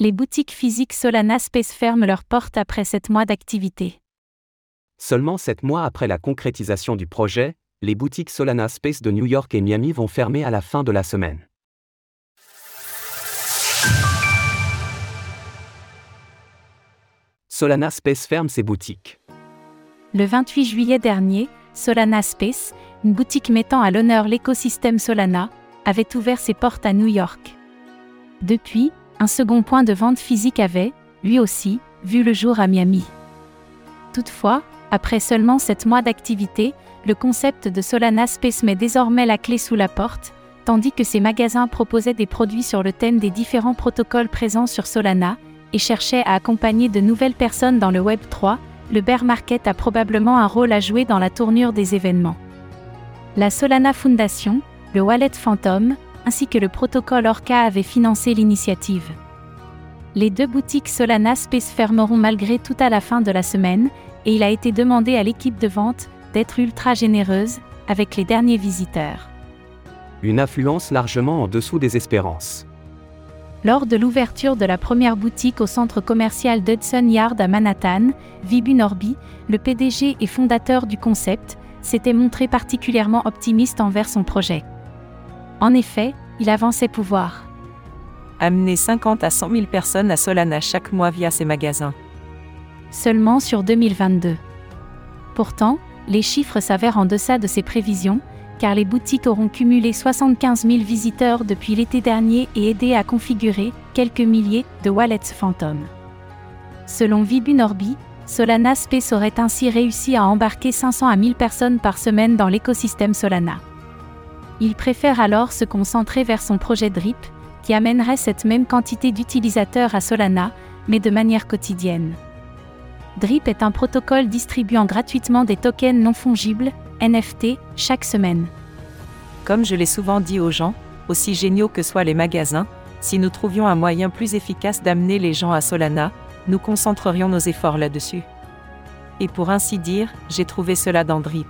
Les boutiques physiques Solana Space ferment leurs portes après 7 mois d'activité. Seulement 7 mois après la concrétisation du projet, les boutiques Solana Space de New York et Miami vont fermer à la fin de la semaine. Solana Space ferme ses boutiques. Le 28 juillet dernier, Solana Space, une boutique mettant à l'honneur l'écosystème Solana, avait ouvert ses portes à New York. Depuis, un second point de vente physique avait, lui aussi, vu le jour à Miami. Toutefois, après seulement 7 mois d'activité, le concept de Solana Space met désormais la clé sous la porte, tandis que ces magasins proposaient des produits sur le thème des différents protocoles présents sur Solana, et cherchaient à accompagner de nouvelles personnes dans le Web 3, le bear market a probablement un rôle à jouer dans la tournure des événements. La Solana Foundation, le Wallet Phantom, ainsi que le protocole Orca avaient financé l'initiative. Les deux boutiques Solana Space fermeront malgré tout à la fin de la semaine, et il a été demandé à l'équipe de vente d'être ultra généreuse avec les derniers visiteurs. Une affluence largement en dessous des espérances. Lors de l'ouverture de la première boutique au centre commercial d'Hudson Yard à Manhattan, Vibu Norby, le PDG et fondateur du concept, s'était montré particulièrement optimiste envers son projet. En effet, il avançait pouvoir amener 50 à 100 000 personnes à Solana chaque mois via ses magasins. Seulement sur 2022. Pourtant, les chiffres s'avèrent en deçà de ses prévisions, car les boutiques auront cumulé 75 000 visiteurs depuis l'été dernier et aidé à configurer quelques milliers de wallets fantômes. Selon Vibu Norby, Solana Space aurait ainsi réussi à embarquer 500 à 1000 personnes par semaine dans l'écosystème Solana. Il préfère alors se concentrer vers son projet DRIP, qui amènerait cette même quantité d'utilisateurs à Solana, mais de manière quotidienne. DRIP est un protocole distribuant gratuitement des tokens non fongibles, NFT, chaque semaine. Comme je l'ai souvent dit aux gens, aussi géniaux que soient les magasins, si nous trouvions un moyen plus efficace d'amener les gens à Solana, nous concentrerions nos efforts là-dessus. Et pour ainsi dire, j'ai trouvé cela dans Drip.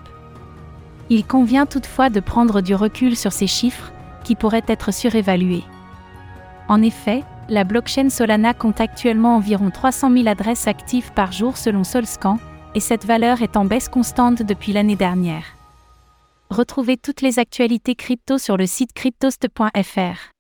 Il convient toutefois de prendre du recul sur ces chiffres, qui pourraient être surévalués. En effet, la blockchain Solana compte actuellement environ 300 000 adresses actives par jour selon Solscan, et cette valeur est en baisse constante depuis l'année dernière. Retrouvez toutes les actualités crypto sur le site cryptost.fr.